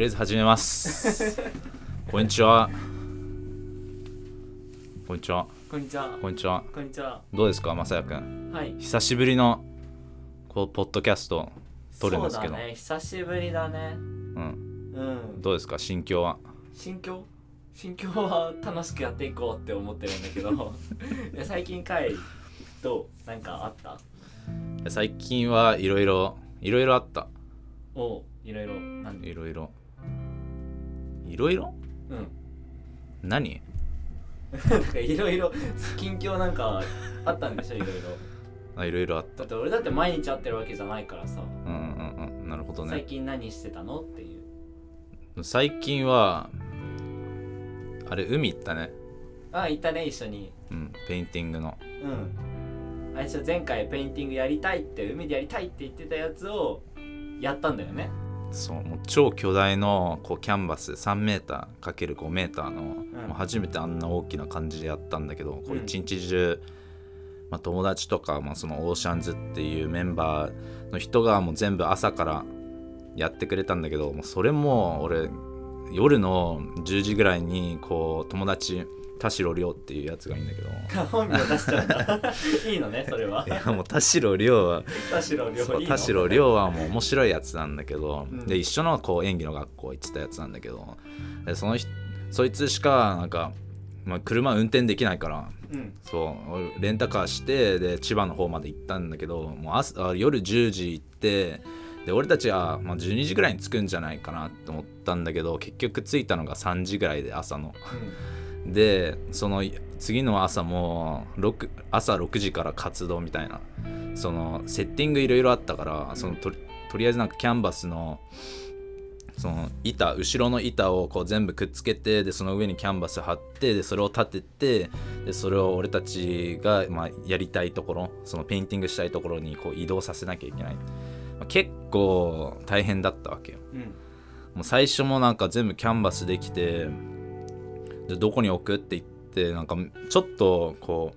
りあえず始めます。こんにちは。こんにちは。こんにちは。こんにちは。こんにちは。どうですかまさやくん？はい。久しぶりのこうポッドキャスト撮るんですけど。そうだね。久しぶりだね。うん。うん。どうですか心境は？心境？心境は楽しくやっていこうって思ってるんだけど。最近回どう？なんかあった？最近はいろいろいろいろあった。おういろいろなんで？いろいろいろいろうん。何？なんかいろいろ近況なんかあったんでしょいろいろあいろいろあった。だって俺だって毎日会ってるわけじゃないからさ、うんうんうん。なるほどね。最近何してたのっていう。最近はあれ海行ったね。あいたね一緒に。うんペインティングの。うん。あれでしょ前回ペインティングやりたいって海でやりたいって言ってたやつをやったんだよねそうもう超巨大のこうキャンバス 3m×5m の、もう初めてあんな大きな感じでやったんだけど、こううん一日中、まあ、友達とか、まあ、そのオーシャンズっていうメンバーの人がもう全部朝からやってくれたんだけどもうそれも俺夜の10時ぐらいにこう友達田代亮っていうやつがいいんだけど。本名出しちゃった。いいのねそれは。いやもう田代亮は田代亮はもう面白いやつなんだけど、うん。で一緒のこう演技の学校行ってたやつなんだけど。でその人そいつしかなんか、まあ、車運転できないから。うん。そう俺レンタカーしてで千葉の方まで行ったんだけどもう朝あ夜10時行ってで俺たちは、まあ、12時ぐらいに着くんじゃないかなって思ったんだけど結局着いたのが3時ぐらいで朝の。でその次の朝も6朝6時から活動みたいな。そのセッティングいろいろあったからそのとりとりあえずなんかキャンバスのその板後ろの板をこう全部くっつけてでその上にキャンバス貼ってでそれを立ててでそれを俺たちが、まあ、やりたいところそのペインティングしたいところにこう移動させなきゃいけない、まあ結構大変だったわけよ。うん。もう最初もなんか全部キャンバスできてでどこに置くって言ってなんかちょっとこ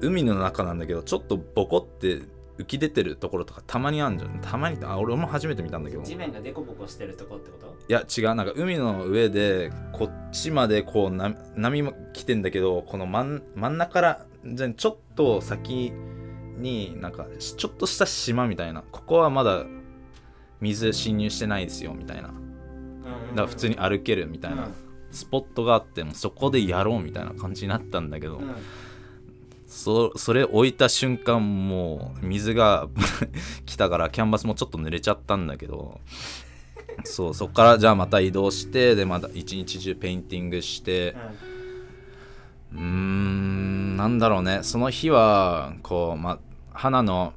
う海の中なんだけどちょっとボコって浮き出てるところとかたまにあるじゃん。たまにあ俺も初めて見たんだけど。い地面がデコボコしてるとこってこと？や違う。なんか海の上でこっちまでこうな波も来てんだけどこの真ん真ん中からじゃあちょっと先になんかしちょっとした島みたいな。ここはまだ水侵入してないですよみたいなだ普通に歩けるみたいなスポットがあってもそこでやろうみたいな感じになったんだけど、そそれ置いた瞬間もう水が 来たからキャンバスもちょっと濡れちゃったんだけどそうそっからじゃあまた移動してでまた一日中ペインティングしてうーんなんだろうね。その日はこうまあコロナの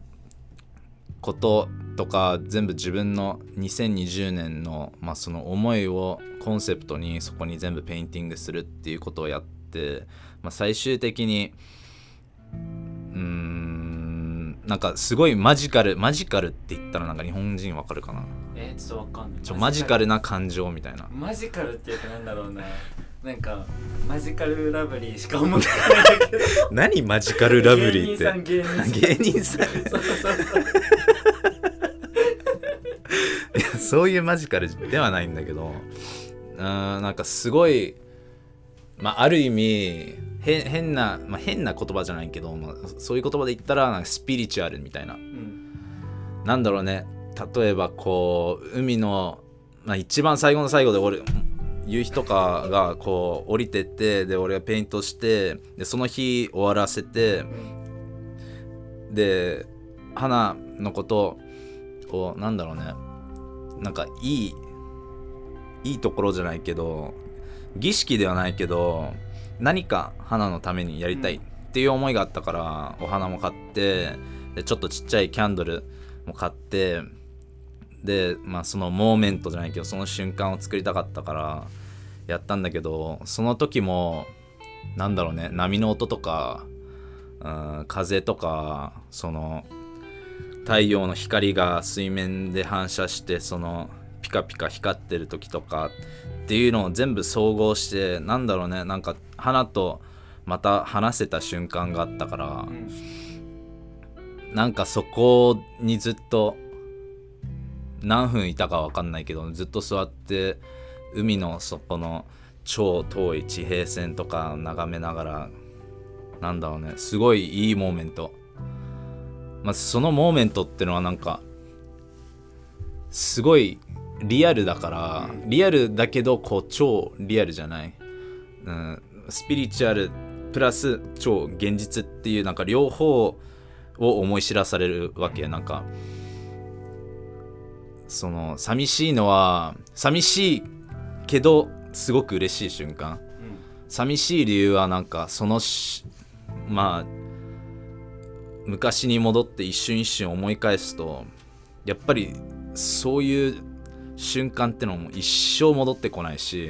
こととか全部自分の2020年の、まあ、その思いをコンセプトにそこに全部ペインティングするっていうことをやって、まあ、最終的にうーんなんかすごいマジカルマジカルって言ったらなんか日本人わかるかな？えー、ちょっとわかんない。ちょマジカルな感情みたいな。マジカルっていうかなんだろうねなんかマジカルラブリーしか思ってないんだけど。何マジカルラブリーって？芸人さん芸人さん。芸人さん。そうそうそういやそういうマジカルではないんだけどうーんなんかすごい、まあ、ある意味へ変な、まあ、変な言葉じゃないけど、まあ、そういう言葉で言ったらなんかスピリチュアルみたいな。うん。なんだろうね。例えばこう海の、まあ、一番最後の最後で俺夕日とかがこう降りてってで俺がペイントしてでその日終わらせてで花のことこうなんだろうねなんかいいいいところじゃないけど儀式ではないけど何か花のためにやりたいっていう思いがあったから、お花も買ってでちょっとちっちゃいキャンドルも買ってでまあそのモーメントじゃないけどその瞬間を作りたかったからやったんだけどその時もなんだろうね波の音とか、うん、風とかその太陽の光が水面で反射してそのピカピカ光ってる時とかっていうのを全部総合してなんだろうねなんか花とまた話せた瞬間があったからうん。なんかそこにずっと何分いたか分かんないけどずっと座って海の底の超遠い地平線とか眺めながらなんだろうねすごいいいモーメントまあそのモーメントってのはなんかすごいリアルだから、リアルだけどこう超リアルじゃない、うん、スピリチュアルプラス超現実っていうなんか両方を思い知らされるわけ。なんかその寂しいのは寂しいけどすごく嬉しい瞬間。うん。寂しい理由はなんかそのしまあ昔に戻って一瞬一瞬思い返すとやっぱりそういう瞬間ってのも一生戻ってこないし、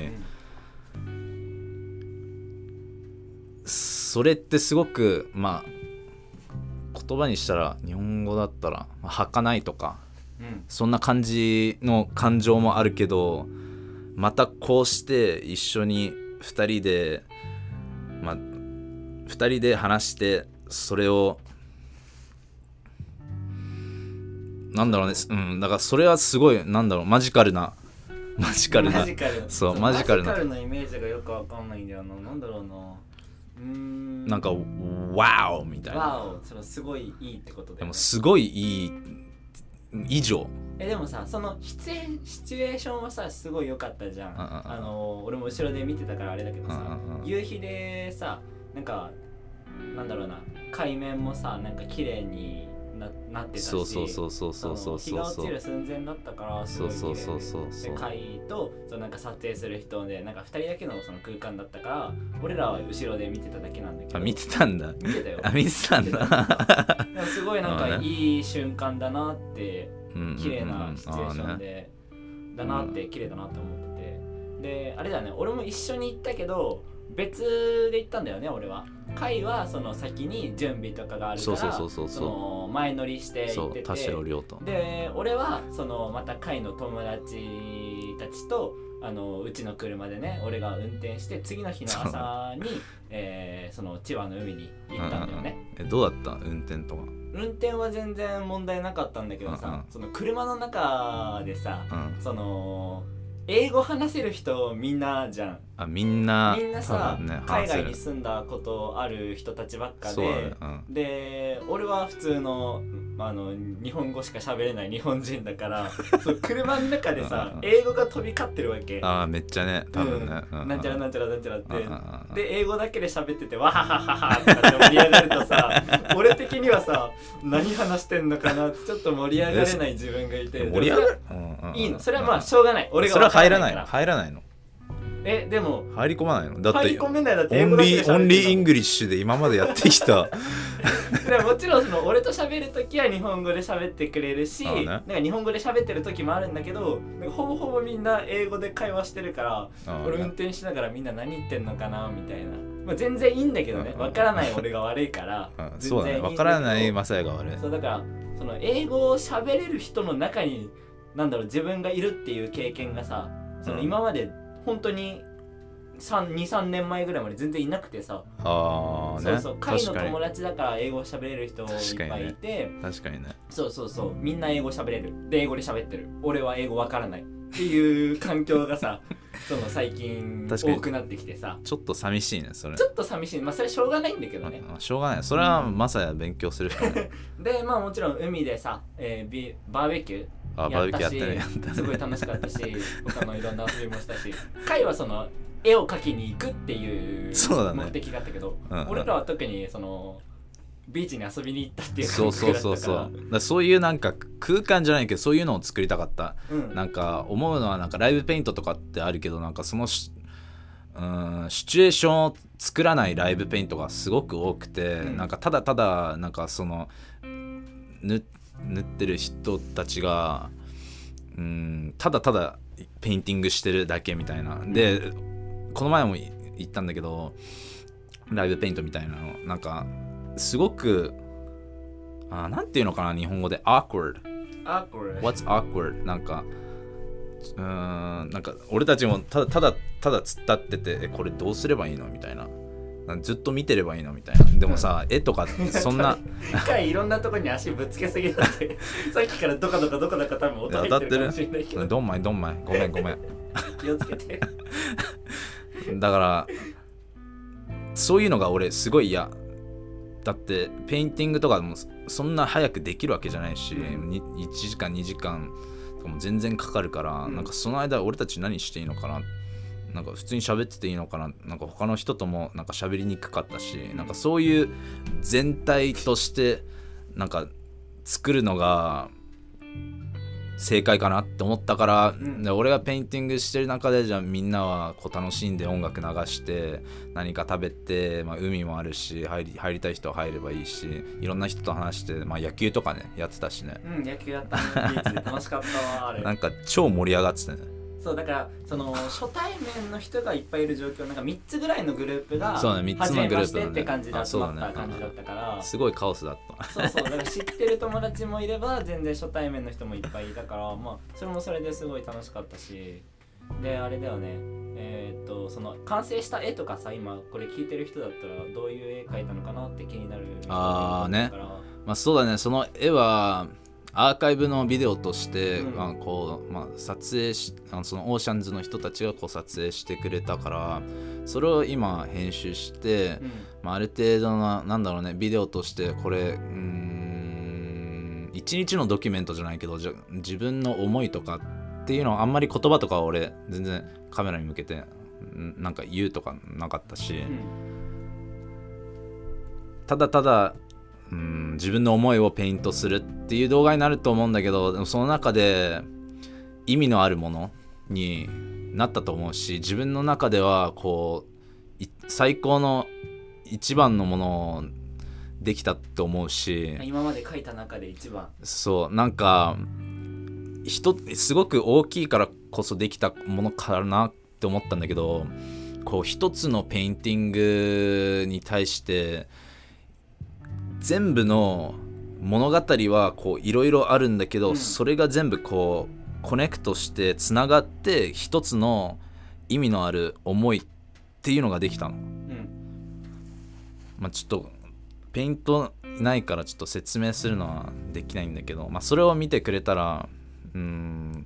それってすごくまあ言葉にしたら日本語だったらまあ儚いとかうん。そんな感じの感情もあるけどまたこうして一緒に2人でまあ2人で話してそれをなんだろうね。うん。だからそれはすごいなんだろう。マジカルな。マジカルな。マジカル。そうマジカルな。のイメージがよくわかんないんだよな。なんだろうな。うーん。なんかワオみたいな。わおそのすごいいいってことで。でもすごいいい以上。えでもさその出演シチュエーションはさすごい良かったじゃん、あの俺も後ろで見てたからあれだけどさ、夕日でさなんかなんだろうな。海面もさなんか綺麗にななってたしそうそうそうそうそうそうそうそうが落ちる寸前だったからそうそうそうそうそうで海とそのなんか撮影する人でなんか2人だけのその空間だったから俺らは後ろで見てただけなんだけどあ見てたんだ見てたよあ見てたんだすごいなんかいい瞬間だなって綺綺麗なシチュエーションでだなって綺麗だなって思っててであれだね俺も一緒に行ったけど別で行ったんだよね俺は。会はその先に準備とかがあるからそうそうそうそうそう。の前乗りしてそ行ってて。で俺はそのまた会の友達たちとあのうちの車でね俺が運転して次の日の朝に、えーその千葉の海に行ったんだよね、えどうだった運転とか？運転は全然問題なかったんだけどさ、うんうん。その車の中でさうん。その英語話せる人みんなじゃん。あみんなみんなさ、ね海外に住んだことある人たちばっかるそうだねでうん。で俺は普通のあの日本語しか喋れない日本人だから そう車の中でさ英語が飛び交ってるわけ。あーめっちゃね多分ね。うん。なんちゃらなんちゃらなんちゃらって。で英語だけで喋っててわははははって盛り上がるとさ 俺的にはさ何話してんのかなってちょっと盛り上がれない自分がいて。盛り上がる？いいの。それはまあしょうがない。俺が入らないの？入らないの？えでも。入り込まないの？だって入り込めないだってオンリーオンリーイン喋グリッシュで今までやってきた。でももちろんその俺と喋る時は日本語で喋ってくれるし、ね。なんか日本語で喋ってる時もあるんだけどほぼほぼみんな英語で会話してるから俺運転しながらみんな何言ってんのかなみたいな、まあ、全然いいんだけどね。うん。わからない俺が悪いから。そうだねいいんだけど。わからないマサヤが悪い。そうだからその英語を喋れる人の中になんだろう自分がいるっていう経験がさそのうん。今まで本当に23年前ぐらいまで全然いなくてさ、ああねそうそう会の友達だから英語喋れる人いっぱいいて、確かにね。そうそうそう。みんな英語喋れる。で英語で喋ってる。俺は英語わからないっていう環境がさ その最近多くなってきてさ。ちょっと寂しいねそれ。ちょっと寂しい。まあそれしょうがないんだけどね、うんしょうがない。それはマサヤ勉強するしかない。でまあもちろん海でさ、えービバーベキューあバーベキューやってねやしったねすごい楽しかったし 他のいろんな遊びもしたし会はその絵を描きに行くっていう目的があったけど、うんうん。俺らは特にそのビーチに遊びに行ったっていうそうそうそうそう。そういうなんか空間じゃないけどそういうのを作りたかった。うん。なんか思うのはなんかライブペイントとかってあるけどなんかそのしうんシチュエーションを作らないライブペイントがすごく多くて、うん。なんかただただなんかその塗塗ってる人たちがうんただただペインティングしてるだけみたいな。でこの前も言ったんだけどライブペイントみたいなの。なんかすごくあなんていうのかな日本語で？awkward What's awkward? なんかうーんなんか俺たちもただただただ突っ立っててえこれどうすればいいの？みたいなずっと見てればいいのみたいな。でもさ絵とかそんな 一回いろんなとこに足ぶつけすぎだって。さっきからどかどかどかどか多分音入ってるかもしれないけど。どんまいどんまい。ごめんごめん。気をつけて。だからそういうのが俺すごい嫌。だってペインティングとかもそんな早くできるわけじゃないし、に1時間2時間とかも全然かかるから、うん。なんかその間俺たち何していいのかななんか普通に喋ってていいのかななんか他の人ともなんか喋りにくかったしなんかそういう全体としてなんか作るのが正解かなって思ったから、ん。で俺がペインティングしてる中でじゃあみんなはこう楽しんで音楽流して何か食べて、まあ、海もあるし入り入りたい人は入ればいいしいろんな人と話して、まあ、野球とかねやってたしね。うん野球やったね。楽しかったわあれ。なんか超盛り上がってたねそうだからその 初対面の人がいっぱいいる状況なんか3つぐらいのグループがそうね三つのグループだね。初めましてって感じで集まった感じだったからすごいカオスだった。そうそうだから知ってる友達もいれば全然初対面の人もいっぱいいたからまあそれもそれですごい楽しかったし。であれだよね。えーっとその完成した絵とかさ今これ聞いてる人だったらどういう絵描いたのかなって気になる人あーね。まあそうだね。その絵はアーカイブのビデオとして、うん。まあこうまあ、撮影しあのそのオーシャンズの人たちがこう撮影してくれたからそれを今編集して、うん。まあ、ある程度のなんだろうねビデオとしてこれうーん一日のドキュメントじゃないけどじゃ自分の思いとかっていうのはあんまり言葉とかは俺全然カメラに向けてんなんか言うとかなかったし、うん。ただただうん自分の思いをペイントするっていう動画になると思うんだけどその中で意味のあるものになったと思うし自分の中ではこうい最高の一番のものをできたって思うし今まで描いた中で一番。そうなんか人すごく大きいからこそできたものかなって思ったんだけどこう一つのペインティングに対して全部の物語はこういろいろあるんだけど、うん。それが全部こうコネクトしてつながって一つの意味のある思いっていうのができたの。うん。まあ、ちょっとペイントないからちょっと説明するのはできないんだけど、まあ、それを見てくれたらうーん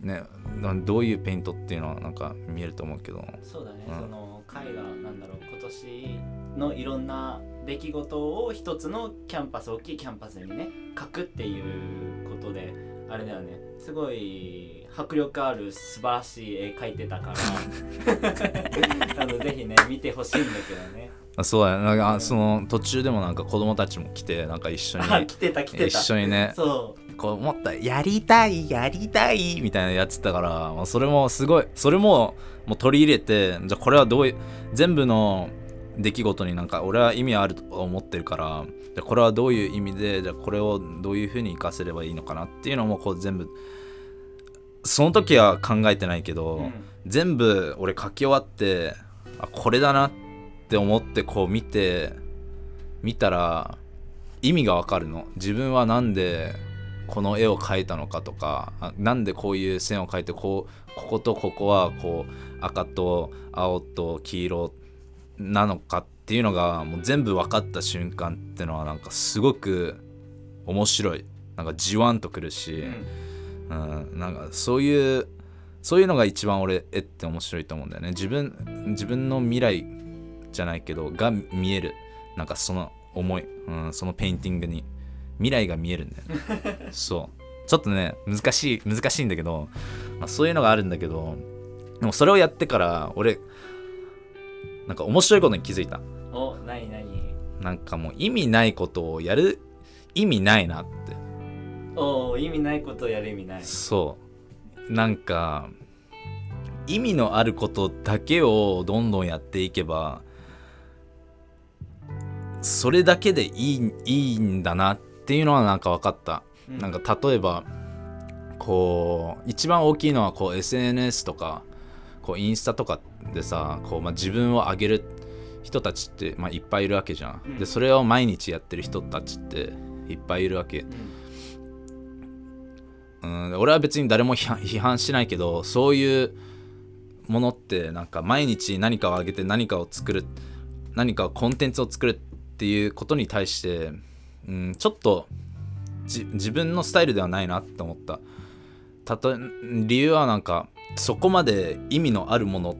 ねなどういうペイントっていうのはなんか見えると思うけど。そうだね、うん。その絵画なんだろう今年のいろんな出来事を一つのキャンバス大きいキャンバスにね描くっていうことであれだよね。すごい迫力ある素晴らしい絵描いてたから。あのぜひね見てほしいんだけどね。あそうだね。なんかうんあその途中でもなんか子供たちも来てなんか一緒にあ来てた来てた。一緒にねそこう思ったやりたいやりたいみたいなやつだから、まあ、それもすごいそれももう取り入れてじゃあこれはどういう全部の出来事になんか俺は意味あると思ってるからじゃあこれはどういう意味でじゃあこれをどういうふうに活かせればいいのかなっていうのもこう全部その時は考えてないけど、う、うん。全部俺書き終わってあこれだなって思ってこう見て見たら意味がわかるの。自分はなんでこの絵を描いたのかとかあなんでこういう線を描いてこうこことここはこう赤と青と黄色なのかっていうのがもう全部分かった瞬間ってのはなんかすごく面白い。なんかじわんとくるし、うん。うん、なんかそういうそういうのが一番俺絵って面白いと思うんだよね。自分自分の未来じゃないけどが見える。なんかその思い、うん、そのペインティングに未来が見えるんだよね。そう。ちょっとね難しい難しいんだけど、まあ、そういうのがあるんだけどでもそれをやってから俺なんか面白いことに気づいた。お何何？なんかもう意味ないことをやる意味ないなって。お意味ないことをやる意味ない。そう。なんか意味のあることだけをどんどんやっていけばそれだけでいいいいんだなっていうのはなんか分かった、うん。なんか例えばこう一番大きいのはこう SNS とかこうインスタとかでさこう、まあ、自分を上げる人たちって、まあ、いっぱいいるわけじゃん、うん。でそれを毎日やってる人たちっていっぱいいるわけ。うんうん、俺は別に誰も批判しないけどそういうものってなんか毎日何かをあげて何かを作る何かコンテンツを作るっていうことに対して、うん、ちょっとじ自分のスタイルではないなって思った。たと理由はなんかそこまで意味のあるもの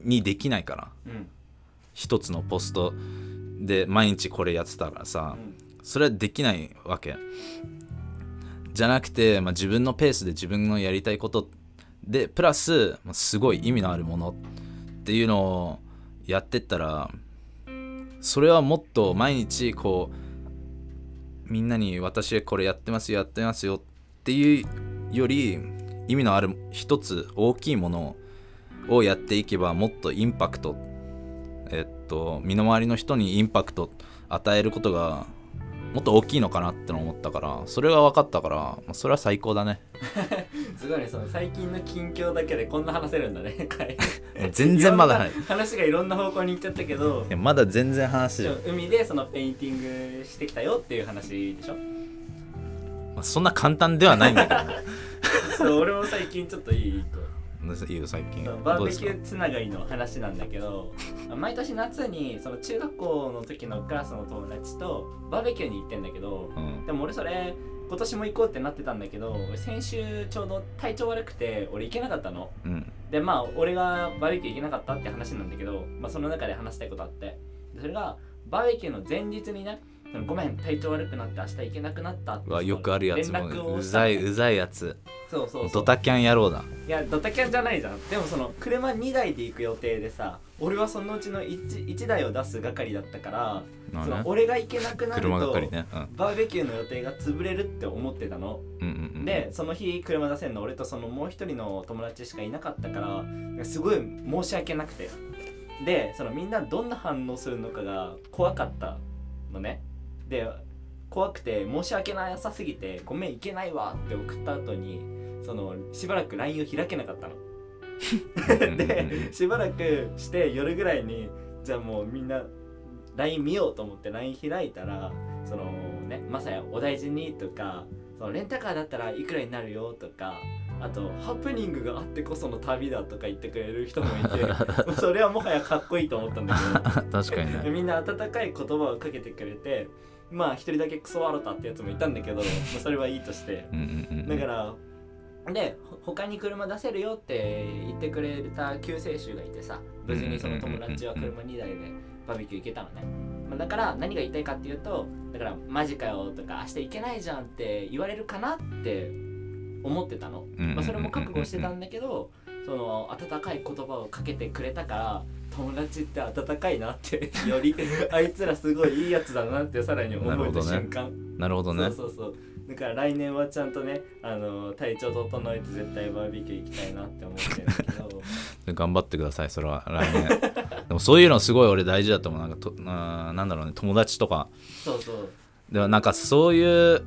にできないから。うん。一つのポストで毎日これやってたらさ、それはできないわけ。じゃなくて、まあ、自分のペースで自分のやりたいことでプラスまあすごい意味のあるものっていうのをやってったらそれはもっと毎日こうみんなに私これやってますよやってますよっていうより意味のある一つ大きいものをやっていけばもっとインパクトえっと身の回りの人にインパクト与えることがもっと大きいのかなっての思ったからそれが分かったからまあそれは最高だね。すごいねその最近の近況だけでこんな話せるんだね。会 全然まだ話がいろんな方向に行っちゃったけどまだ全然話海でそのペインティングしてきたよっていう話でしょ？まあそんな簡単ではないんだけど。ね そう俺も最近ちょっといいいいよ最近。バーベキューつながりの話なんだけど毎年夏にその中学校の時のクラスの友達とバーベキューに行ってんだけどうん。でも俺それ今年も行こうってなってたんだけど俺先週ちょうど体調悪くて俺行けなかったの。うん。でまあ俺がバーベキュー行けなかったって話なんだけど、まあ、その中で話したいことあって。でそれがバーベキューの前日にねそのごめん体調悪くなって明日行けなくなったってよくあるやつ連も絡をしたの。うざいうざいやつ。そうそうそう。ドタキャン野郎だ。いやドタキャンじゃないじゃん。でもその車2台で行く予定でさ俺はそのうちの 1, 1台を出す係だったから、そのまあね。俺が行けなくなると車係ね。うん。バーベキューの予定が潰れるって思ってたの、うんうんうんでその日車出せんの。俺とそのもう一人の友達しかいなかったからすごい申し訳なくて。でそのみんなどんな反応するのかが怖かったのねで怖くて申し訳なさすぎてごめん行けないわって送った後にそのしばらく LINE を開けなかったの。でしばらくして夜ぐらいにじゃあもうみんな LINE 見ようと思って LINE 開いたらそのねまさやお大事にとかそのレンタカーだったらいくらになるよとかあとハプニングがあってこその旅だとか言ってくれる人もいて それはもはやかっこいいと思ったんだ確かにね。けどみんな温かい言葉をかけてくれてまあ一人だけクソワロタってやつもいたんだけど、まあ、それはいいとして。だからでほ他に車出せるよって言ってくれた救世主がいてさ無事にその友達は車2台でバーベキュー行けたのね、まあ、だから何が言いたいかっていうとだからマジかよとか明日行けないじゃんって言われるかなって思ってたの、うんまあ、それも覚悟してたんだけどその温かい言葉をかけてくれたから友達って温かいなって よりあいつらすごいいいやつだなってさらに思えた瞬間、なるほどね。そうそうそう。だから来年はちゃんとねあの体調整えて絶対バーベキュー行きたいなって思ってるんだけど。頑張ってくださいそれは。来年。でもそういうのすごい俺大事だと思う。なんかとあーなんだろうね。友達とか。そうそう。でもなんかそういう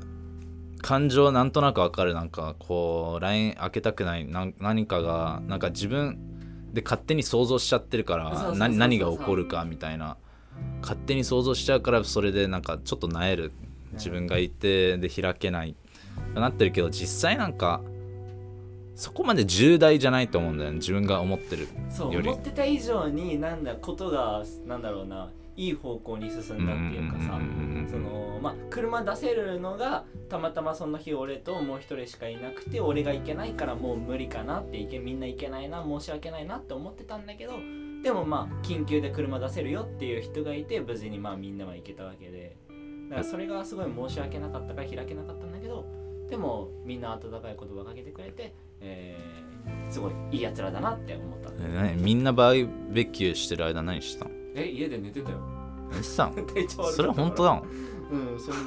感情なんとなくわかる。なんかこう LINE 開けたくない。なん何かがなんか自分で勝手に想像しちゃってるからそうそうそうそう何何が起こるかみたいな。勝手に想像しちゃうからそれでなんかちょっとなえる自分がいてで開けない。なってるけど実際なんかそこまで重大じゃないと思うんだよね自分が思ってるそうより思ってた以上になんだことがなんだろうないい方向に進んだっていうかさそのまあ車出せるのがたまたまその日俺ともう一人しかいなくて俺が行けないからもう無理かなっていけみんな行けないな申し訳ないなって思ってたんだけどでもまあ緊急で車出せるよっていう人がいて無事にまあみんなは行けたわけで。だからそれがすごい申し訳なかったから開けなかったんだけどでもみんな温かい言葉かけてくれて、えーすごいいいやつらだなって思った。え何？みんなバーベキューしてる間何してたの？え家で寝てたよ。何してたの 体調悪かったから。それは本当だもん？うんそれ。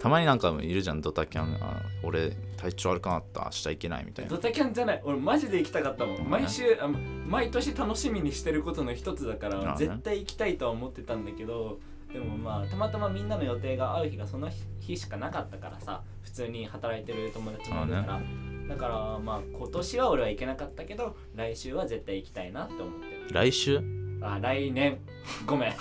たまになんかいるじゃんドタキャン。あ俺体調悪くなった明日行けないみたいな。ドタキャンじゃない。俺マジで行きたかったもん。うん毎週あ毎年楽しみにしてることの一つだから絶対行きたいとは思ってたんだけどでもまあたまたまみんなの予定が合う日がその日しかなかったからさ普通に働いてる友達もいるから、だからまあ今年は俺は行けなかったけど来週は絶対行きたいなって思ってる。来週？あ来年。ごめん。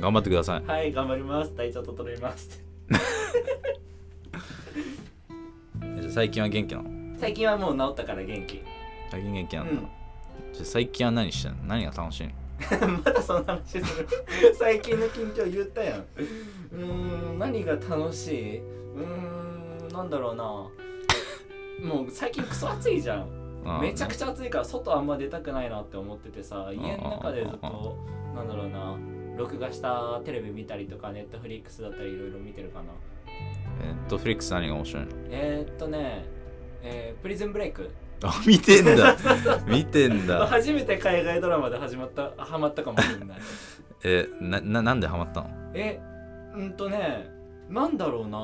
頑張ってください。はい頑張ります。体調整えます。最近は元気なの？最近はもう治ったから元気。最近元気なの、うん。じゃあ最近は何してんの？何が楽しいの？まだその話する。最近の近況言ったやん。うーん何が楽しい？うーんなんだろうな。もう最近クソ暑いじゃんめちゃくちゃ暑いから外あんま出たくないなって思っててさ家の中でずっあとなんだろうな録画したテレビ見たりとかネットフリックスだったりいろいろ見てるかな。ネットフリックス何が面白いの？えー、っとね、えー、プリズンブレイク。あ見てんだ。見てんだ。初めて海外ドラマで始まったハマったかもしれない。えなななんでハマったの？えうんとねなんだろうな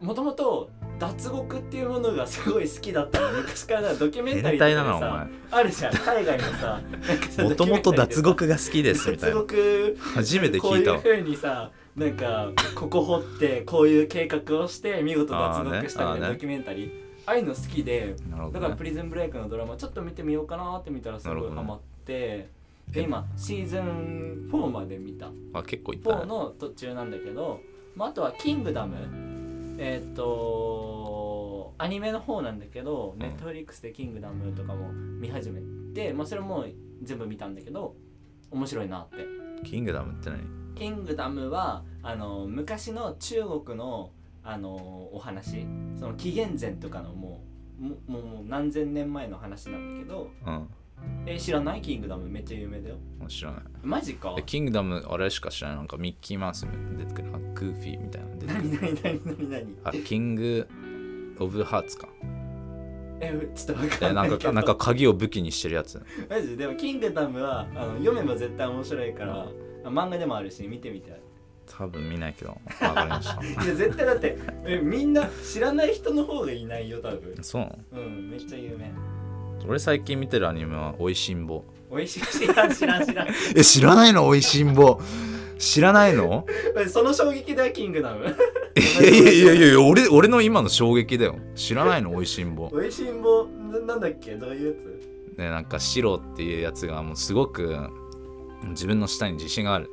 もともと脱獄っていうものがすごい好きだったの昔からドキュメンタリーとかさあるじゃん。海外のさ前もともと脱獄が好きですみたい脱な獄初めて聞いた。わこういう風にさなんかここ掘ってこういう計画をして見事脱獄したみたいなドキュメンタリー。ああいうの好きでね。だからプ、リズンブレイクのドラマちょっと見てみようかなって見たらすごいハマってで今シーズン4まで見た。あ結構いった4ねの途中なんだけど、まあ、あとは「キングダム」えーっ、とアニメの方なんだけど、ん。ネットフリックスで「キングダム」とかも見始めて、まあ、それも全部見たんだけど面白いなって。キングダムって何？キングダムはあの昔の中国のあのお話。その紀元前とかのもうももうもう何千年前の話なんだけどうんえ知らない？キングダムめっちゃ有名だよ。知らない。マジか？えキングダムあれしか知らない。なんかミッキーマウス出てくるあグーフィーみたいなの出てくる。何？何？何？何？何？あキングオブハーツかえちょっとわかんなんいけどかなんか鍵を武器にしてるやつマジでもキングダムはあの読めば絶対面白いからあ漫画でもあるし見てみたい多分見ないけどわかりましたいや絶対だってえみんな知らない人の方がいないよ多分そううんめっちゃ有名俺最近見てるアニメは「おいしんぼ。おいしい知らん知らん知らん」え知らないの？おいしんぼ。知らないの？その衝撃だよキングダム。いやいやいやいや俺俺の今の衝撃だよ。知らないの？おいしんぼ。おいしんぼななんだっけ？どういうやつ？ねなんかシロっていうやつがもうすごく自分の舌に自信がある。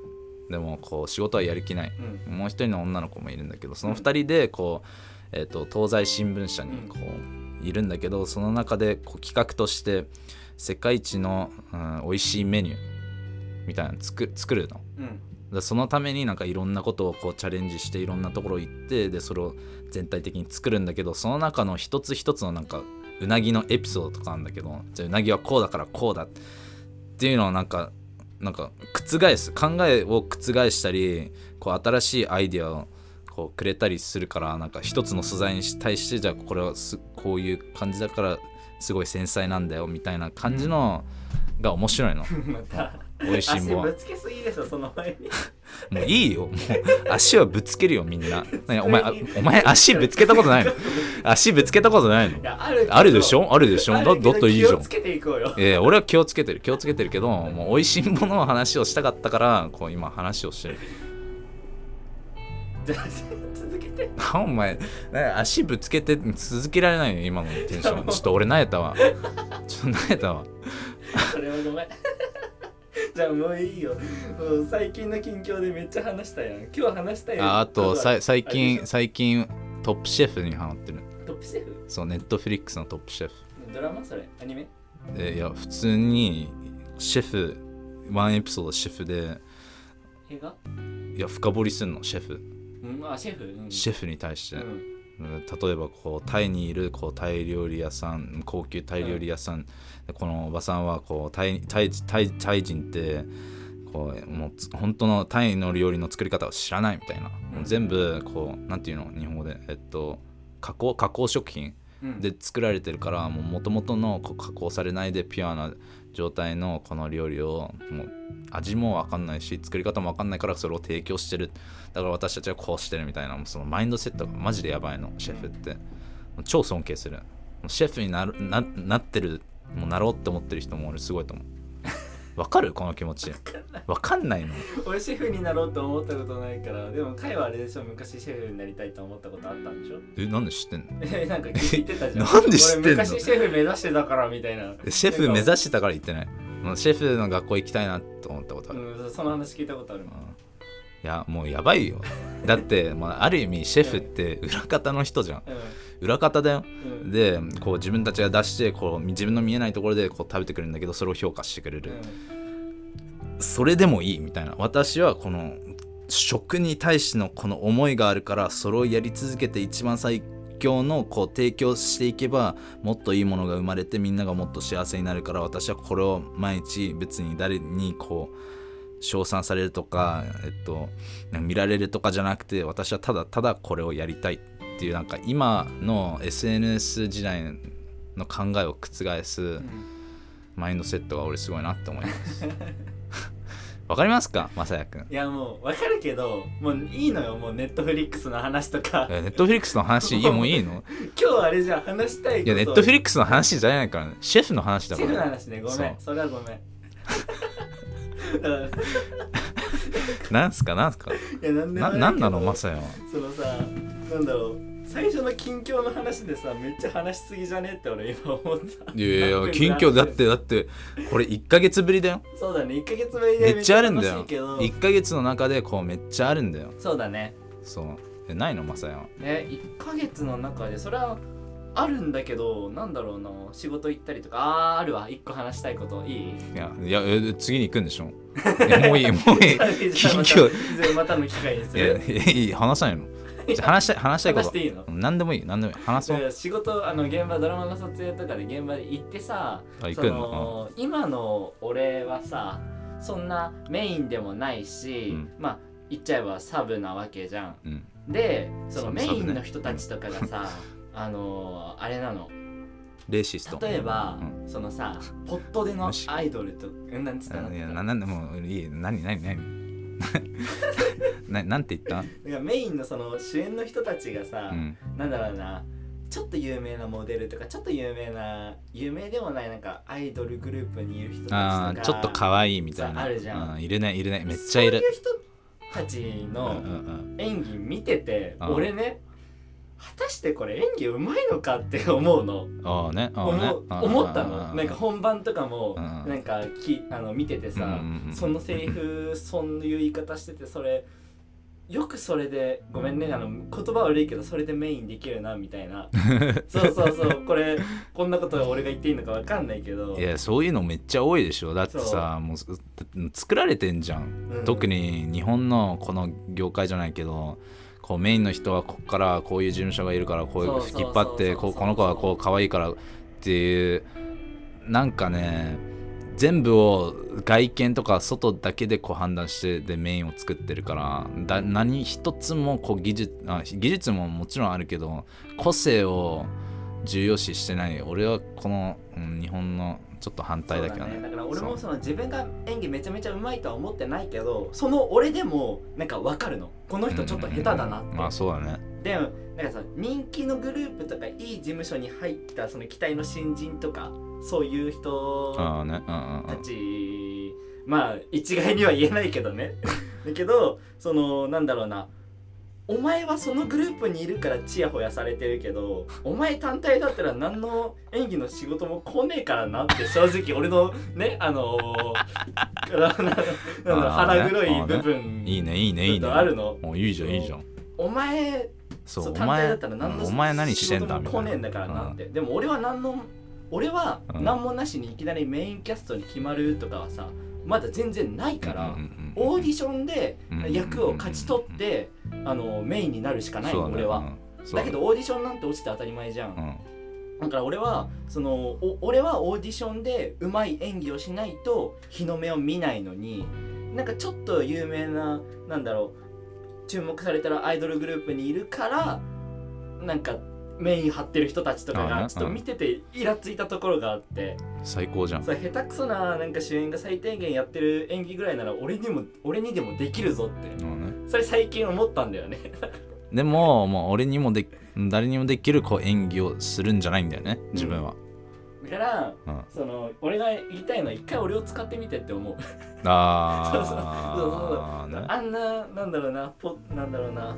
でもこう仕事はやる気ない。うん。もう一人の女の子もいるんだけどその二人でこう、えー、と東西新聞社にこういるんだけどその中でこう企画として世界一の、うん、美味しいメニューみたいなの作作るの。うんでそのためになんかいろんなことをこうチャレンジしていろんなところ行ってでそれを全体的に作るんだけどその中の一つ一つのなんかうなぎのエピソードとかあるんだけどじゃあうなぎはこうだからこうだっていうのをなんかなんか覆す考えを覆したりこう新しいアイデアをこうくれたりするからなんか一つの素材に対してじゃあこれはすこういう感じだからすごい繊細なんだよみたいな感じのが面白いの。美味しい足もん。はぶつけすぎでしょその前に。もういいよ。もう足はぶつけるよみんな。何お前あお前足ぶつけたことないの？足ぶつけたことないの？いやあるでしょ。あるでしょ？どだったらいいじゃん。ええ俺は気をつけてる。気をつけてるけどもう美味しいものの話をしたかったからこう今話をしてる続けて。あお前足ぶつけて続けられないよ今のテンション。ちょっと俺慣れたわ。ちょっと慣れたわ。それはごめん。じゃあもういいよ。最近の近況でめっちゃ話したやん。今日話したやん。ああとさ最近最近トップシェフにハマってる。トップシェフ？そうネットフリックスのトップシェフ。ドラマそれ？アニメ？でいや普通にシェフワンエピソードシェフで。映画？いや深掘りするのシェフうんあシェフ、うん、シェフに対して、例えばこうタイにいるこうタイ料理屋さん高級タイ料理屋さん、でこのおばさんはこうタイタイタイタイ人ってこうもうつ本当のタイの料理の作り方を知らないみたいな、全部こうなんていうの？日本語で。えっと加工加工食品うん。で作られてるからもともとの加工されないでピュアな状態のこの料理をもう味も分かんないし作り方も分かんないからそれを提供してる。だから私たちはこうしてるみたいなそのマインドセットがマジでやばいの。シェフって。超尊敬する。シェフになるななってるもうなろうって思ってる人も俺すごいと思う。分かる？この気持ち。分かんないの。俺シェフになろうと思ったことないから。でもカイはあれでしょ昔シェフになりたいと思ったことあったんでしょ？えなんで知ってんの？えなんか聞いてたじゃん。なんで知ってんの？俺昔シェフ目指してたからみたいな。シェフ目指してたから言ってない？シェフの学校行きたいなと思ったことある、うんその話聞いたことあるもん。いやもうやばいよ。だって、まあ、ある意味シェフって裏方の人じゃん。うん裏方だよ。うん。でこう自分たちが出してこう自分の見えないところでこう食べてくれるんだけどそれを評価してくれる、それでもいいみたいな。私はこの食に対してのこの思いがあるからそれをやり続けて一番最強のこう提供していけばもっといいものが生まれてみんながもっと幸せになるから私はこれを毎日別に誰にこう称賛されるとか、えっと、見られるとかじゃなくて私はただただこれをやりたいっていうなんか今の SNS 時代の考えを覆すうん。マインドセットが俺すごいなって思います。わかりますか？まさやくん。いやもうわかるけどもういいのよ。もうネットフリックスの話とか。えネットフリックスの話いい もういいの？今日あれじゃん話したいいやネットフリックスの話じゃないからね。シェフの話だシェフのから話ね。ごめん。それはごめん。う んなんすか？なんすか？いやなんなないなんなの？まさやは。そのさなんだろう。最初の近況の話でさめっちゃ話しすぎじゃねって俺今思った。いやいや近況だってだってこれ1ヶ月ぶりだよ。そうだね1ヶ月ぶりでめっちゃあるんだよ。めっちゃ楽しいけど。1ヶ月の中でこうめっちゃあるんだよ。そうだね。そう。えないの？まさやは。ね1ヶ月の中でそれはあるんだけどなんだろうな。仕事行ったりとか。あーあるわ。1個話したいこと。いい？いやいやえ次に行くんでしょ？もういいもういい。近況。またの機会にするいやいい話さないの 話したい話したいこと。話していいの？何でもいい何でもいい。話そう。仕事あの現場ドラマの撮影とかで現場で行ってさ行くの？の今の俺はさそんなメインでもないし、うん。まあ言っちゃえばサブなわけじゃん。うん。でそのメインねの人たちとかがさあのあれなの。レーシスト。例えば、うそのさポットでのアイドルとうんなんつったの？いやななんでもういい。何何何？な なんて言った？いやメインのその主演の人たちがさ、うん。なんだろうなちょっと有名なモデルとかちょっと有名な有名でもないなんかアイドルグループにいる人たちとかああちょっと可愛いみたいな。さあるじゃん。うん、いるねいるね。めっちゃいる。そういう人たちうんのうん。演技見てて、うん。俺ね果たしてこれ演技うまいのかって思うの。うんああね。思ったの。うんなんか本番とかもうん。なんかきあの見ててさ、うんうんうんそのセリフそういう言い方しててそれよくそれでごめんね。あの言葉悪いけどそれでメインできるなみたいな。そうそうそう。これこんなこと俺が言っていいのかわかんないけど。いやそういうのめっちゃ多いでしょ。だってさもうす作られてんじゃん、うん。特に日本のこの業界じゃないけどこうメインの人はここからこういう事務所がいるからこういう引っ張ってこの子はこう可愛いからっていうなんかね全部を外見とか外だけでこう判断してでメインを作ってるからだ何一つもこう技術あ技術ももちろんあるけど個性を重要視してない。俺はこの、うん日本のちょっと反対だけどね。そうだから俺もその自分が演技めちゃめちゃうまいとは思ってないけどその俺でもなんかわかるの。この人ちょっと下手だなって、まあそうだね。でもなんかさ人気のグループとかいい事務所に入ったその期待の新人とかそういう人たちまあ一概には言えないけどね。だけどそのなんだろうなお前はそのグループにいるからチヤホヤされてるけどお前単体だったら何の演技の仕事も来ねえからなって正直俺のねあの 腹黒い部分いいねいいねいいね。あるの。いいじゃんいいじゃん。お前そう単体だ前ったら何のお前何してんだ仕事も来ねえんだからなって、でも俺は何の俺はうん。何もなしにいきなりメインキャストに決まるとかはさまだ全然ないから、オーディションでうん役を勝ち取って、あのメインになるしかない俺は、だけどオーディションなんて落ちて当たり前じゃん、うん。だから俺はそのお俺はオーディションでうまい演技をしないと日の目を見ないのになんかちょっと有名ななんだろう注目されてるアイドルグループにいるからなんかメイン張ってる人たちとかがちょっと見ててイラついたところがあって、最高じゃん。それ下手くそななんか主演が最低限やってる演技ぐらいなら俺にも俺にでもできるぞって。うんね。それ最近思ったんだよね。でももう俺にもで誰にもできるこう演技をするんじゃないんだよね自分は、だからうん。その俺が言いたいのは一回俺を使ってみてって思う。ああ ね。あんななんだろうなポなんだろうな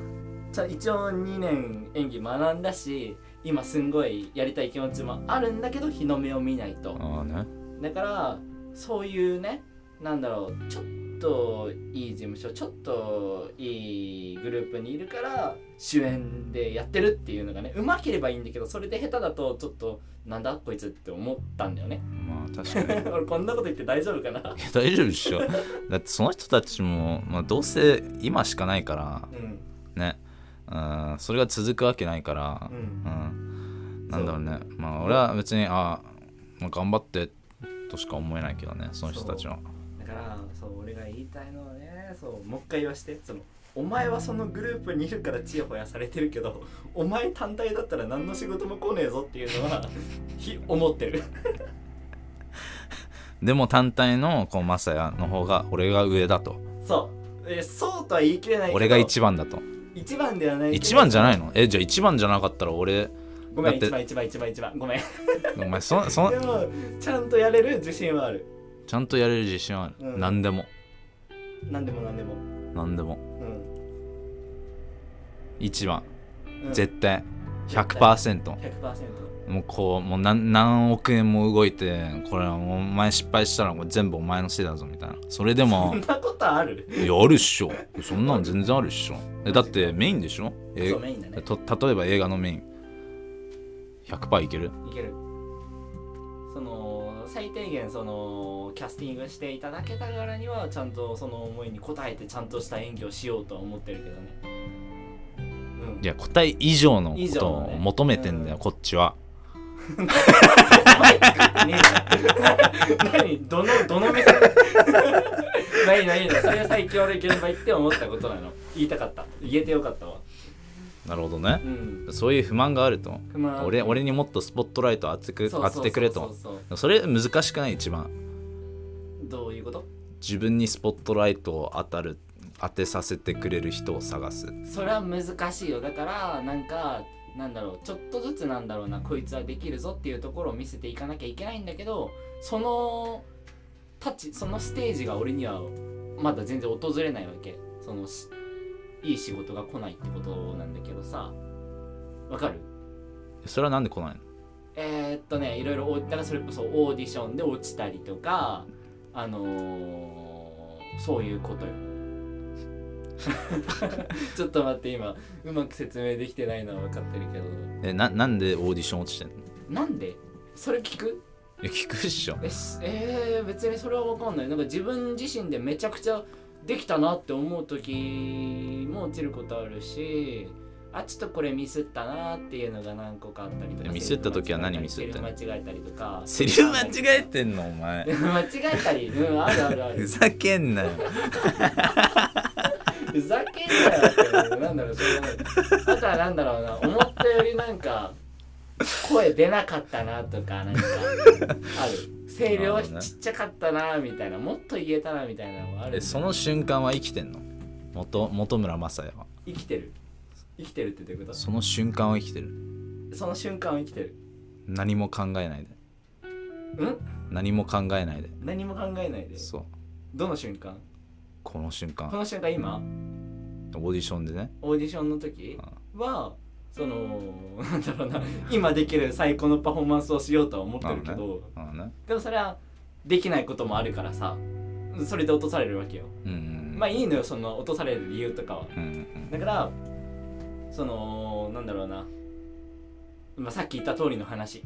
ちゃ一応2年演技学んだし今すんごいやりたい気持ちもあるんだけど日の目を見ないと。ね。だからそういうねなんだろうちょっといい事務所ちょっといいグループにいるから主演でやってるっていうのがねうまければいいんだけどそれで下手だとちょっとなんだこいつって思ったんだよね。まあ確かに。俺こんなこと言って大丈夫かな。いや大丈夫でしょだってその人たちも、まあ、どうせ今しかないからうん。ねうんそれが続くわけないからううん。んなんだろうね。まあ俺は別にあ、まあ、頑張ってとしか思えないけどねその人たちは。だからそう俺が言いたいのはねそうもう一回言わして。そのお前はそのグループにいるからチヤホヤされてるけど お前単体だったら何の仕事も来ねえぞっていうのは ひ思ってる。でも単体のこうマサヤの方が俺が上だと。そう。えそうとは言い切れないけど俺が一番だと一番ではない。一番じゃないの？えじゃあ一番じゃなかったら俺ごめん一番一番一番一番。ごめん。お前そそでもちゃんとやれる自信はある。ちゃんとやれる自信はある、うん。何でも。何でも何でも。何でも。うん、一番。うん、絶対。絶対。100% 100%もうこうもう何何億円も動いてこれはもうお前失敗したらこれ全部お前のせいだぞみたいな。それでそもんなことある？いやあるっしょ。そんなの全然あるっしょ。えだってメインでしょ？えそうメインだね。と例えば映画のメイン。100%いける？いける。その最低限そのキャスティングしていただけたからにはちゃんとその思いに応えてちゃんとした演技をしようとは思ってるけどね。うん。いや答え以上の以ことを求めてんだよ、うん。こっちは何どのどの目線何何何それが最強俺現場行って思ったことなの。言いたかった。言えてよかったわ。なるほどね。うん。そういう不満があると。俺俺にもっとスポットライト当てく当ててくれと。それ難しくない一番。どういうこと？自分にスポットライトを当たる当てさせてくれる人を探す。それは難しいよ。だからなんかなんだろうちょっとずつなんだろうなこいつはできるぞっていうところを見せていかなきゃいけないんだけどそのタッチそのステージが俺にはまだ全然訪れないわけ。そのしいい仕事が来ないってことなんだけどさ。わかる？それはなんで来ないの？えー、っとねいろいろおだからそれこそオーディションで落ちたりとかあのーそういうことよ ちょっと待って今うまく説明できてないのは分かってるけど。えななんでオーディション落ちてんの？なんで？それ聞く？いや聞くっしょ。えしえー、別にそれは分かんない。なんか自分自身でめちゃくちゃできたなって思う時も落ちることあるしあちょっとこれミスったなっていうのが何個かあったりとかえミスった時は何ミスってんの？セリフ間違えたりとか。セリフ間違えてんの？お前。間違えたり、うん、あるあるあふる。ざけんなよふざけんなよって、なんだろう、しょうがない。あとはなんだろうな、思ったよりなんか、声出なかったなとか、なんか、ある。声量ちっちゃかったなみたいな、もっと言えたなみたいなのもある。えその瞬間は生きてんの？元本村正也は生きてる。生きてるってどういうこその瞬間は生きてるとその瞬間は生きてる。何も考えないでん？何も考えないで何も考えないで。そうどの瞬間？この瞬間。この瞬間今？オーディションでね。オーディションの時？はその なんだろうな。今できる最高のパフォーマンスをしようとは思ってるけど、あのね。でもそれはできないこともあるからさ。それで落とされるわけよ。うんうんまあいいのよその落とされる理由とかは。うんうん。だからそのなんだろうな、まあ、さっき言った通りの話。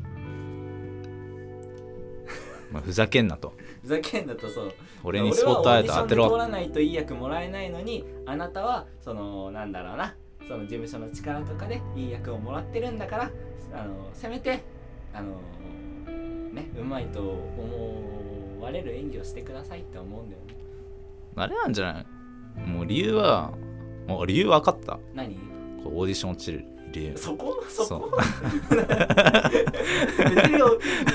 まあ、ふざけんなとふざけんなとそう。俺にスポットライト当てろ。通らないといい役もらえないのにあなたはそのなんだろうなその事務所の力とかでいい役をもらってるんだからあのせめてあのねうまいと思われる演技をしてくださいって思うんだよね。あれなんじゃない？もう理由はもう理由分かった。何？こうオーディション落ちる理由そこそそこ？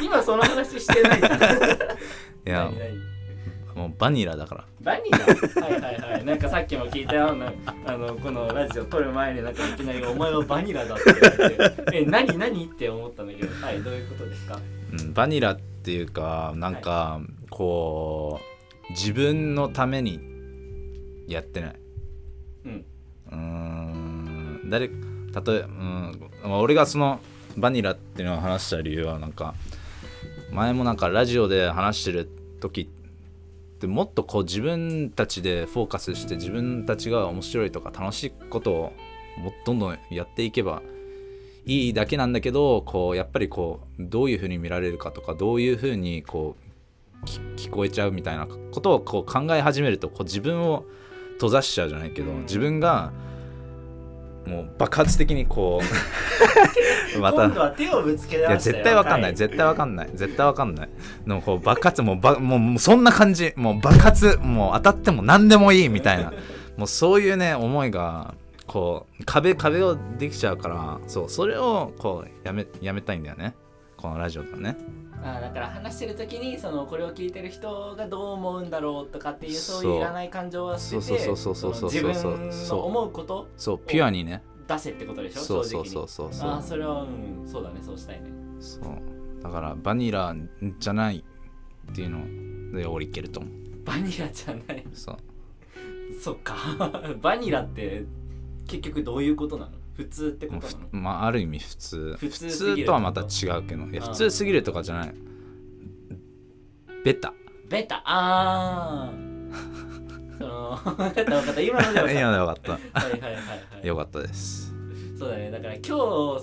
今その話してない。いやもうバニラだから。バニラ？はいはいはい。なんかさっきも聞いたようなあのこのラジオ撮る前になんかいきなり「お前はバニラだ」って言われて「え何何?」って思ったんだけど。はいどういうことですか？うん、バニラっていうかなんか、こう自分のためにやってない。うん。うーん誰例えうん。俺がそのバニラっていうのを話した理由はなんか前もなんかラジオで話してる時ってもっとこう自分たちでフォーカスして自分たちが面白いとか楽しいことをもどんどんやっていけばいいだけなんだけどこうやっぱりこうどういうふうに見られるかとかどういうふうにこう聞こえちゃうみたいなことをこう考え始めるとこう自分を閉ざしちゃうじゃないけど、自分がもう爆発的にこう また。今度は手をぶつけいや絶対わかんない。絶対わかんない。絶対わかんない。でもこう爆発もうばもうそんな感じ。もう爆発もう当たっても何でもいいみたいな。もうそういうね思いがこう壁壁をできちゃうからそうそれをこうやめやめたいんだよね。このラジオではねあだから話してる時にそのこれを聞いてる人がどう思うんだろうとかっていうそういういらない感情は捨てて自分の思うことそうピュアにね出せってことでしょそうそうそうそうそうあそれはうんそうだねそうしたいねそうだからバニラじゃないっていうので俺いけると思うバニラじゃないそうそっかバニラって結局どういうことなの普通ってことなの？まあある意味普通。普通とはまた違うけどいや普通すぎるとかじゃない。ベタ。ベタ？ああ その分かった分かった。今ので分かった。はいはいはい、はい、よかったです。そうだね。だから今日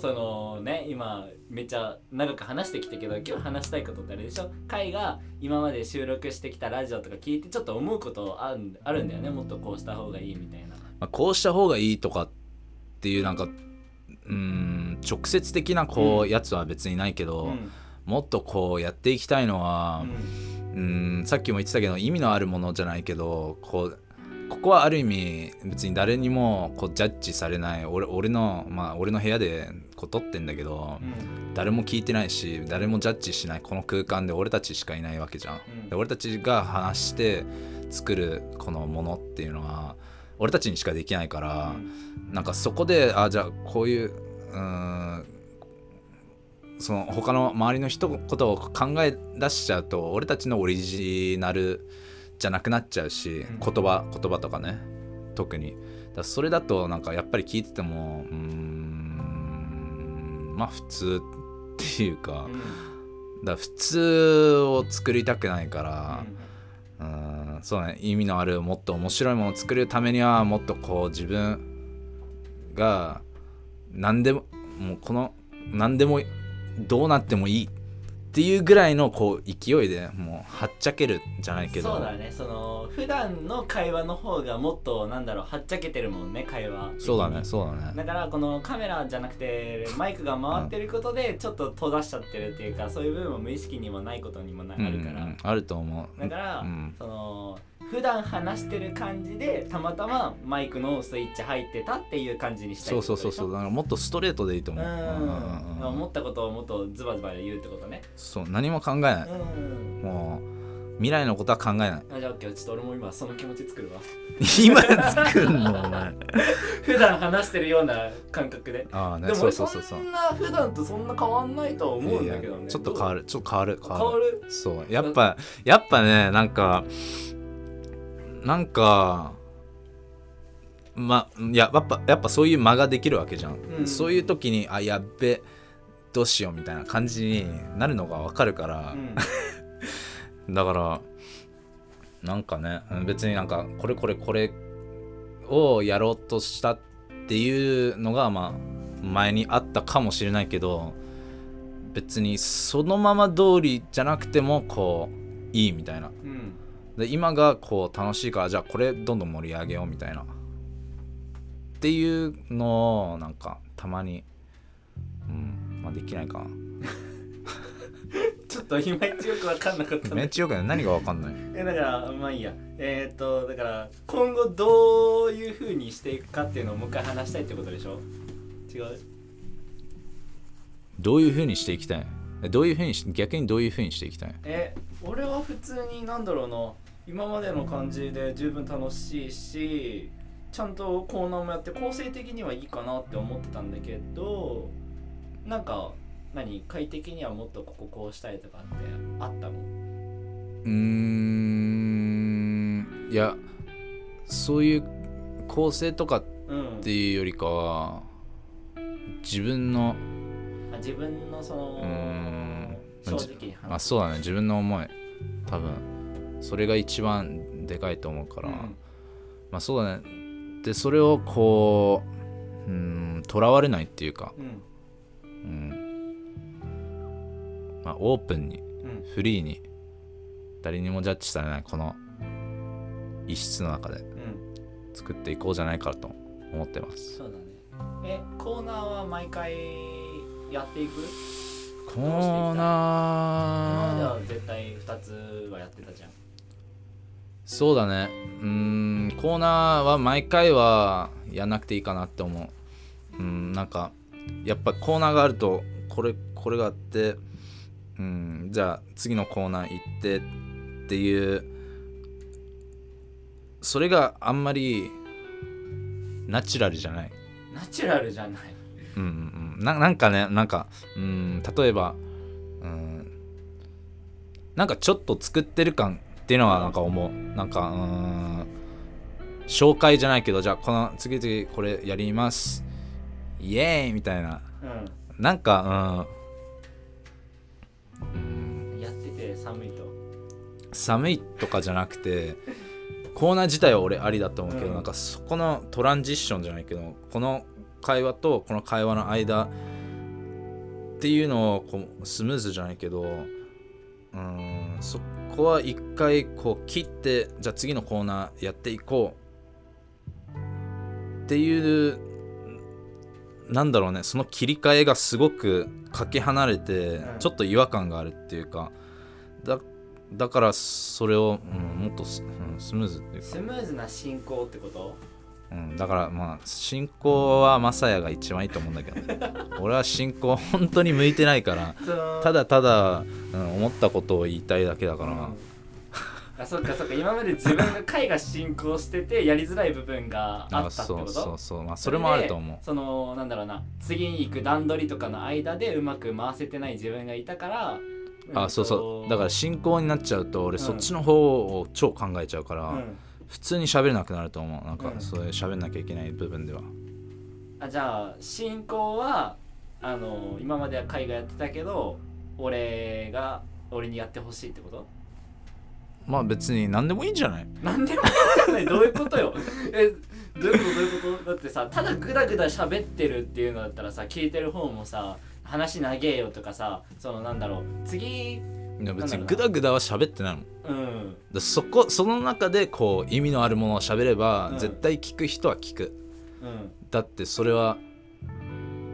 そのね今めっちゃ長く話してきたけど今日話したいことってあれでしょ？カイが今まで収録してきたラジオとか聞いてちょっと思うことあるあるんだよね？もっとこうした方がいいみたいな、まあ、こうした方がいいとかっていうなんかうん直接的なこう、やつは別にないけど、うん、もっとこうやっていきたいのは、うん、うんさっきも言ってたけど意味のあるものじゃないけどこうここはある意味別に誰にもこうジャッジされない。俺俺のまあ俺の部屋でこう撮ってんだけど、うん、誰も聞いてないし誰もジャッジしない。この空間で俺たちしかいないわけじゃん、で俺たちが話して作るこのものっていうのは俺たちにしかできないから、うん、なんかそこであじゃあこういううんその他の周りの人ことを考え出しちゃうと俺たちのオリジナルじゃなくなっちゃうし、うん、言葉言葉とかね特に。だそれだとなんかやっぱり聞いててもうんまあ普通っていうか、うん、だ普通を作りたくないから、うん、そうね。意味のあるもっと面白いものを作るためにはもっとこう自分が何でももうこの何でもどうなってもいいていうぐらいのこう勢いでもうはっちゃけるじゃないけど。そうだね。その普段の会話の方がもっとなんだろうはっちゃけてるもんね会話。そうだねそうだね。だからこのカメラじゃなくてマイクが回ってることでちょっと閉ざしちゃってるっていうか、そういう部分も無意識にもないことにもな、あるから、うん、あると思う。だから、うん、その普段話してる感じでたまたまマイクのスイッチ入ってたっていう感じにしたいそうそうそうそう。だからもっとストレートでいいと思う。うん。思ったことをもっとズバズバ言うってことね。そう何も考えない。もう未来のことは考えない。あじゃあ OK ちょっと俺も今その気持ち作るわ。今作るの？お前。普段話してるような感覚で。ああねでもそんな普段とそんな変わんないと思うんだけどね。ちょっと変わるちょっと変わる。変わる？そう。やっぱやっぱねなんかなんかまいややっぱやっぱそういう間ができるわけじゃん、うん、そういう時にあやっべどうしようみたいな感じになるのがわかるから、うん、だからなんかね別になんかこれこれこれをやろうとしたっていうのがまあ前にあったかもしれないけど別にそのまま通りじゃなくてもこういいみたいな、うんで今がこう楽しいからじゃあこれどんどん盛り上げようみたいな。っていうのをなんかたまにうんまあできないかな。ちょっといまいちよく分かんなかっためっちゃよくない。何が分かんない？えだからまあいいや。えー、っとだから今後どういうふうにしていくかっていうのをもう一回話したいってことでしょ？違う？どういうふうにしていきたい？どういうふうに逆にどういうふうにしていきたいえ俺は普通になんだろうな。今までの感じで十分楽しいしちゃんとコーナーもやって構成的にはいいかなって思ってたんだけどなんか何快適にはもっとこここうしたいとかってあったの？うーんいやそういう構成とかっていうよりかは、うん、自分のあ自分のその正直に話あそうだね。自分の思い。多分。それが一番でかいと思うから、うん。まあそうだね。でそれをこううんとらわれないっていうか、うん。うん。まあ、オープンにうん。フリーに誰にもジャッジされないこの一室の中でうん。作っていこうじゃないかと思ってます。そうだね。えコーナーは毎回やっていく？コー今までナーは絶対2つはやってたじゃん。そうだね。うーんコーナーは毎回はやんなくていいかなって思う。うんなんかやっぱコーナーがあるとこれこれがあってうんじゃあ次のコーナー行ってっていうそれがあんまりナチュラルじゃない。ナチュラルじゃないうんうんうん。ななんかねなんかうん例えばうんなんかちょっと作ってる感っていうのはなんか思う。なんかうん紹介じゃないけどじゃあこの次々これやります。イエーイみたいな。うなんかうん。うんんやってて寒いと。寒いとかじゃなくて コーナー自体は俺ありだと思うけど、うん。なんかそこのトランジッションじゃないけどこの会話とこの会話の間っていうのをこうスムーズじゃないけどうーんそこは一回こう切ってじゃあ次のコーナーやっていこう。っていうなんだろうね。その切り替えがすごくかけ離れてうん。ちょっと違和感があるっていうか。だだからそれを、うんもっとス,、うん、スムーズっていうか。スムーズな進行ってこと？うん、だからまあ進行はマサヤが一番いいと思うんだけど、ね、俺は進行本当に向いてないからただただ、うん、思ったことを言いたいだけだから、うん。あそっかそっか。今まで自分が回が進行しててやりづらい部分があったってそうこと？そうそうまあそれもあると思う。でそのなんだろうな。次に行く段取りとかの間でうまく回せてない自分がいたからあそうそう。だから進行になっちゃうと俺うんそっちの方を超考えちゃうから、うん普通に喋れなくなると思う。なんかうん。そういう喋んなきゃいけない部分では。あじゃあ進行はあの今までは海外やってたけど俺が俺にやってほしいってこと？まあ別に何でもいいんじゃない？なんでもない？どういうことよ？えどういうこと？どういうこと？だってさただグダグダ喋ってるっていうのだったらさ聞いてる方もさ話長えよとかさそのなんだろう次いや別にグダグダは喋ってないもん。うん。だそこその中でこう意味のあるものを喋れば、うん。絶対聞く人は聞く。うん。だってそれは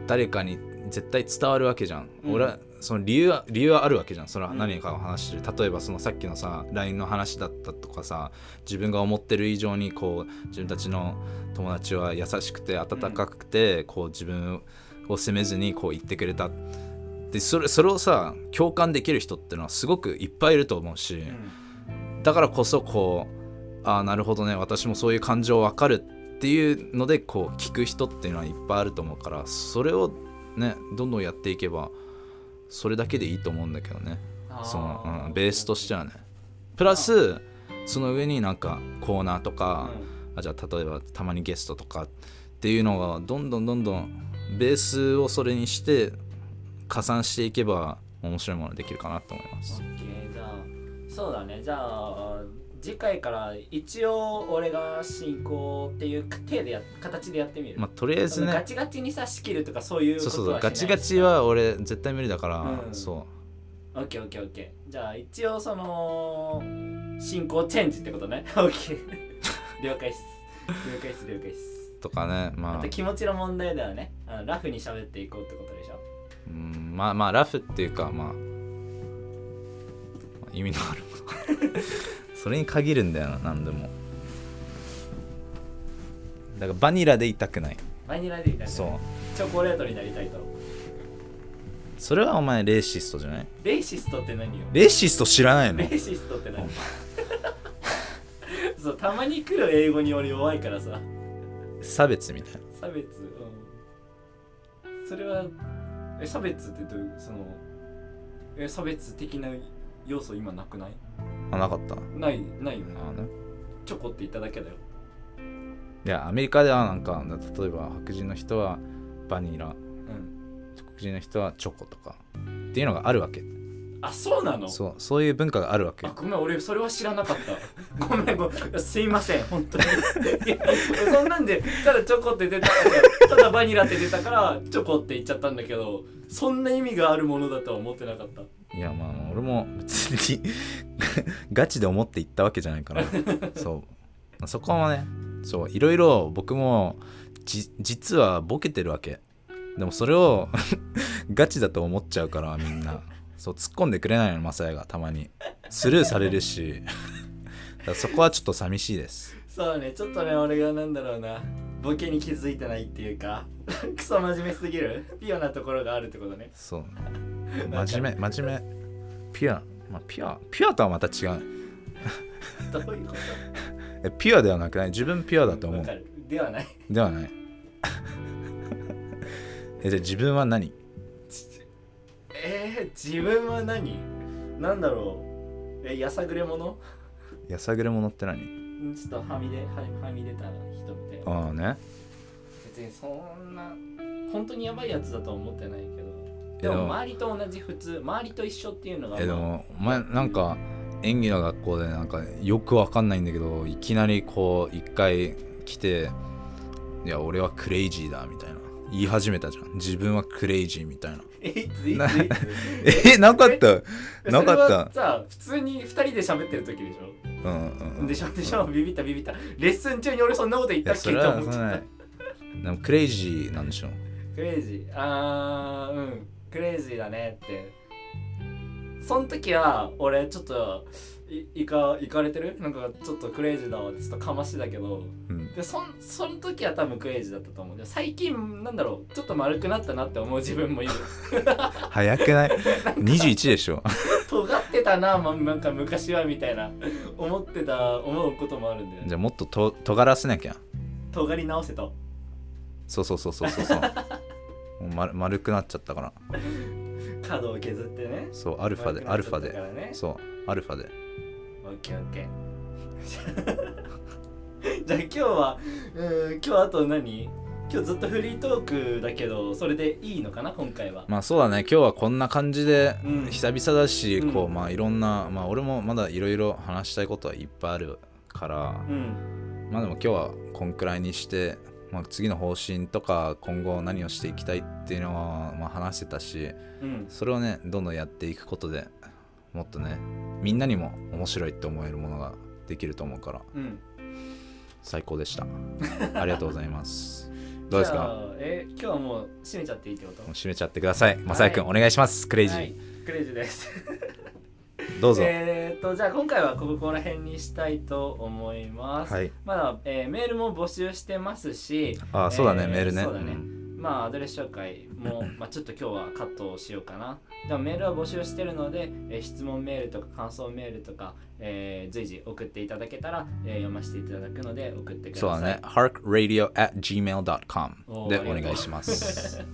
誰かに絶対伝わるわけじゃん、うん。俺はその理由は理由はあるわけじゃん。それはうん。何かを話してる、例えばそのさっきのさ LINE の話だったとかさ自分が思ってる以上にこう自分たちの友達は優しくて温かくて、こう自分を責めずにこう言ってくれたでそれそれをさ共感できる人ってのはすごくいっぱいいると思うし、うんだからこそこうああなるほどね私もそういう感情わかるっていうのでこう聞く人っていうのはいっぱいあると思うからそれをねどんどんやっていけばそれだけでいいと思うんだけどね。その、うん、ベースとしてはね。プラスその上になんかコーナーとか、あじゃあ例えばたまにゲストとかっていうのがどんどんどんどんベースをそれにして加算していけば面白いものができるかなと思います。オッケーじゃあそうだね。じゃあ次回から一応俺が進行っていう体でや形でやってみる、まあとりあえずそのガねチガチにさ仕切るとかそういうことそうはそうそうガチガチは俺絶対無理だから、うん。そオッケーオッケーオッケー。じゃあ一応その進行チェンジってことね？オッケー。了解っす。了解っす了解っす。うとかねまあ。あと気持ちの問題だよね。あのラフに喋っていこうってことでしょ？うんまあまあラフっていうかまあ、まあ意味のあるもの。それに限るんだよな何でも。だからバニラでいたくない。バニラでいたい。そう。チョコレートになりたいと。それはお前レーシストじゃない？レイシストって何よ？レーシスト知らないの？レイシストって何？そうたまに来る英語に俺弱いからさ。差別みたいな。差別？うん。それはえ差別ってどういうそのえ差別的な要素今なくない？あなかった。ないないよね。あね。チョコって言っただけだよ。いやアメリカではなんか例えば白人の人はバニラ。うん。黒人の人はチョコとか。っていうのがあるわけあそうなの？そうそういう文化があるわけ。あごめん俺それは知らなかった。ごめんごめん。すいません本当に。いやそんなんでただチョコって出たからただバニラって出たからチョコって言っちゃったんだけどそんな意味があるものだとは思ってなかった。いやまあ俺も別に ガチで思って言ったわけじゃないから。そう。そこはねそういろいろ僕もじ実はボケてるわけ。でもそれをガチだと思っちゃうからみんなそう突っ込んでくれないのマサヤがたまに。スルーされるし。そこはちょっと寂しいです。そうねちょっとね俺がなんだろうな。ボケに気づいてないっていうか。クソ真面目すぎる。ピュアなところがあるってことね。そう。真面目真面目。ピュア。まあピュア。ピュアとはまた違う。どういうこえピュアではなくない？自分ピュアだと思う。ではない。ではない。えじゃあ自分は何？えー、自分は何？なんだろう？えやさぐれ者やさぐれ者って何？んちょっとはみ出ははみ出た人みたいなああね。別にそんな本当にやばいやつだとは思ってないけど。えでも。でも周りと同じ普通周りと一緒っていうのがえでもお前なんか演技の学校でなんかよくわかんないんだけどいきなりこう一回来て「いや俺はクレイジーだ」みたいな。言い始めたじゃん。自分はクレイジーみたいなえいついつい なつ えなかった？えなかった？さ普通に2人で喋ってる時でしうんうんうん。ょでしょでしょビビったビビった。レッスン中に俺そんなこと言ったっけ？って思っちゃっはそれはない。でもクレイジーなんでしょ？たクレイジー。あーうん。クレイジーだねって。その時は俺ちょっといいかいかれてる？なんかちょっとクレイジーだわってちょっとかましだけど。うん。でそんその時は多分クレイジーだったと思う。でも最近なんだろう？ちょっと丸くなったなって思う自分もいる。早くない？21でしょ。尖ってたな、ま、なんか昔はみたいな。思ってた思うこともあるんだよね。じゃあもっとと尖らせなきゃ。尖り直せと。そうそうそうそうそうそう。丸丸くなっちゃったから。角を削ってね。そうアルファでアルファで。そうアルファでオッケーオッケー。じゃあ今日はうん今日あと何？今日ずっとフリートークだけどそれでいいのかな？今回は。まあそうだね。今日はこんな感じでうん。久々だし、うん。こうまあいろんなまあ俺もまだいろいろ話したいことはいっぱいあるから、うん。まあでも今日はこんくらいにして、まあ、次の方針とか今後何をしていきたいっていうのはまあ話せたしうん。それをねどんどんやっていくことでもっとねみんなにも面白いって思えるものができると思うから。うん。最高でした。ありがとうございます。どうですか？え今日はもう閉めちゃっていいってこと？もう締めちゃってください。まさやくん、お願いします。クレイジー、はい、クレイジーです。どうぞ、えーっとじゃあ今回はここら辺にしたいと思います、はい。まだ、えーメールも募集してますしあそうだね、えーメールね。そうだね。んまあアドレス紹介も、まあ、ちょっと今日はカットをしようかな。でもメールは募集してるので、えー質問メールとか感想メールとか、えー随時送っていただけたら、えー読ませていただくので送ってください。そうだね。harkradio at gmail.com でお願いします。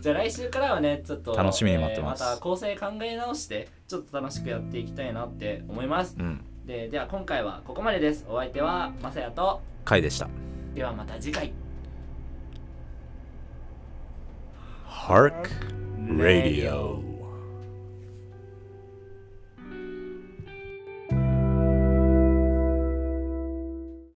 じゃあ来週からはねちょっと楽しみに待ってます。えーまた構成考え直してちょっと楽しくやっていきたいなって思います。うん。ででは今回はここまでです。お相手はまさやと回でした。ではまた次回 Hark Radio